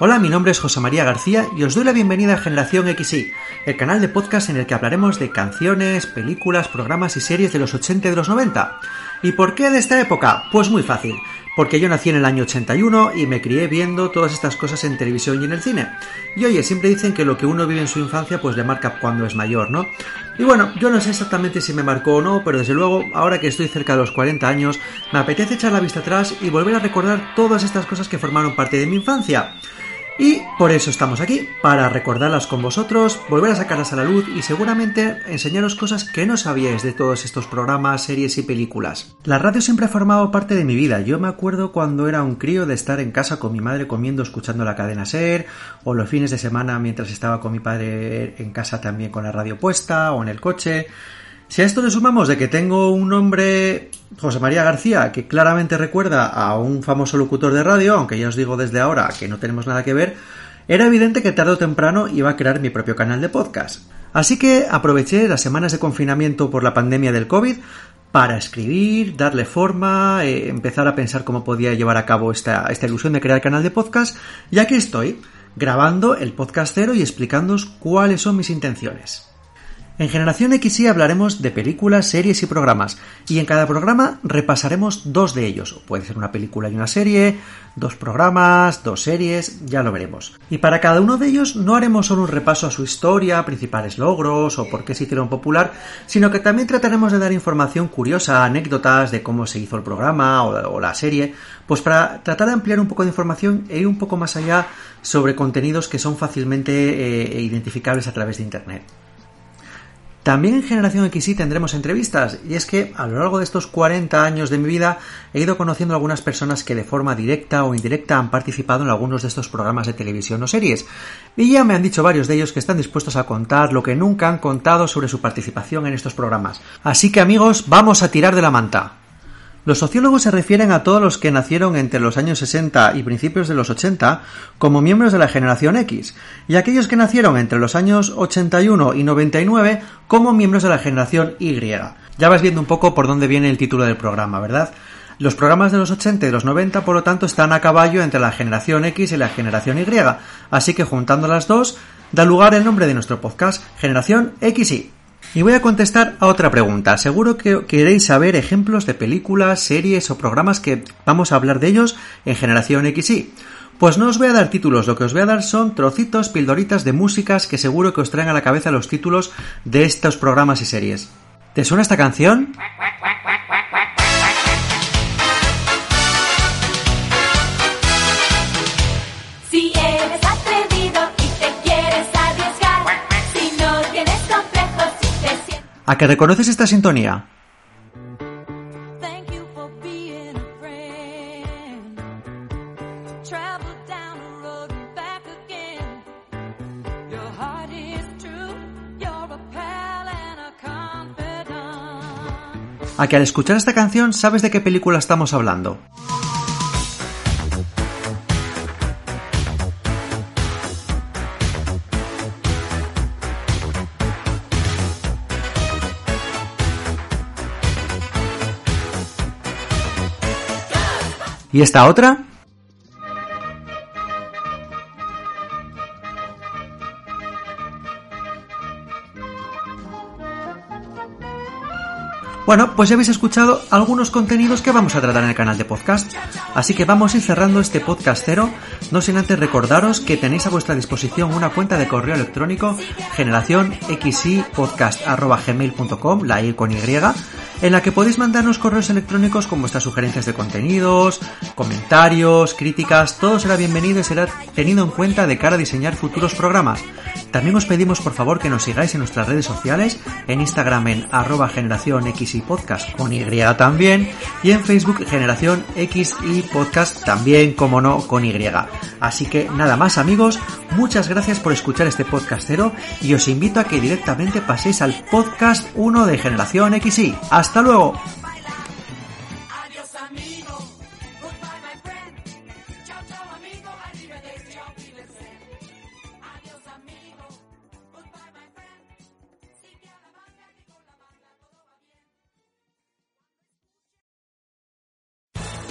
Hola, mi nombre es José María García y os doy la bienvenida a Generación XY, el canal de podcast en el que hablaremos de canciones, películas, programas y series de los 80 y de los 90. ¿Y por qué de esta época? Pues muy fácil, porque yo nací en el año 81 y me crié viendo todas estas cosas en televisión y en el cine. Y oye, siempre dicen que lo que uno vive en su infancia pues le marca cuando es mayor, ¿no? Y bueno, yo no sé exactamente si me marcó o no, pero desde luego, ahora que estoy cerca de los 40 años, me apetece echar la vista atrás y volver a recordar todas estas cosas que formaron parte de mi infancia. Y por eso estamos aquí, para recordarlas con vosotros, volver a sacarlas a la luz y seguramente enseñaros cosas que no sabíais de todos estos programas, series y películas. La radio siempre ha formado parte de mi vida. Yo me acuerdo cuando era un crío de estar en casa con mi madre comiendo, escuchando la cadena Ser, o los fines de semana mientras estaba con mi padre en casa también con la radio puesta, o en el coche. Si a esto le sumamos de que tengo un nombre, José María García, que claramente recuerda a un famoso locutor de radio, aunque ya os digo desde ahora que no tenemos nada que ver, era evidente que tarde o temprano iba a crear mi propio canal de podcast. Así que aproveché las semanas de confinamiento por la pandemia del COVID para escribir, darle forma, eh, empezar a pensar cómo podía llevar a cabo esta, ilusión de crear canal de podcast, y aquí estoy, grabando el podcast cero y explicándoos cuáles son mis intenciones. En Generación XY hablaremos de películas, series y programas, y en cada programa repasaremos dos de ellos. Puede ser una película y una serie, dos programas, dos series, ya lo veremos. Y para cada uno de ellos no haremos solo un repaso a su historia, principales logros o por qué se hicieron popular, sino que también trataremos de dar información curiosa, anécdotas de cómo se hizo el programa o, la serie, pues para tratar de ampliar un poco de información e ir un poco más allá sobre contenidos que son fácilmente eh, identificables a través de Internet. También en Generación XY tendremos entrevistas, y es que a lo largo de estos 40 años de mi vida he ido conociendo algunas personas que de forma directa o indirecta han participado en algunos de estos programas de televisión o series, y ya me han dicho varios de ellos que están dispuestos a contar lo que nunca han contado sobre su participación en estos programas. Así que amigos, vamos a tirar de la manta. Los sociólogos se refieren a todos los que nacieron entre los años 60 y principios de los 80 como miembros de la generación X, y aquellos que nacieron entre los años 81 y 99 como miembros de la generación Y. Ya vas viendo un poco por dónde viene el título del programa, ¿verdad? Los programas de los 80 y los 90, por lo tanto, están a caballo entre la generación X y la generación Y, así que juntando las dos, da lugar el nombre de nuestro podcast, Generación XY. Y voy a contestar a otra pregunta. Seguro que queréis saber ejemplos de películas, series o programas que vamos a hablar de ellos en Generación XY. Pues no os voy a dar títulos, lo que os voy a dar son trocitos, pildoritas de músicas que seguro que os traen a la cabeza los títulos de estos programas y series. ¿Te suena esta canción? ¿A que reconoces esta sintonía? A que al escuchar esta canción sabes de qué película estamos hablando. ¿Y esta otra? Bueno, pues ya habéis escuchado algunos contenidos que vamos a tratar en el canal de podcast. Así que vamos a cerrando este podcast cero, No sin antes recordaros que tenéis a vuestra disposición una cuenta de correo electrónico generación xipodcast.gmail.com, la i con y, en la que podéis mandarnos correos electrónicos con vuestras sugerencias de contenidos, comentarios, críticas, todo será bienvenido y será tenido en cuenta de cara a diseñar futuros programas. También os pedimos por favor que nos sigáis en nuestras redes sociales, en Instagram en arroba generación X y podcast con Y también, y en Facebook generación X y podcast también, como no, con Y. Así que nada más amigos, muchas gracias por escuchar este podcastero y os invito a que directamente paséis al podcast 1 de generación XY. ¡Hasta luego!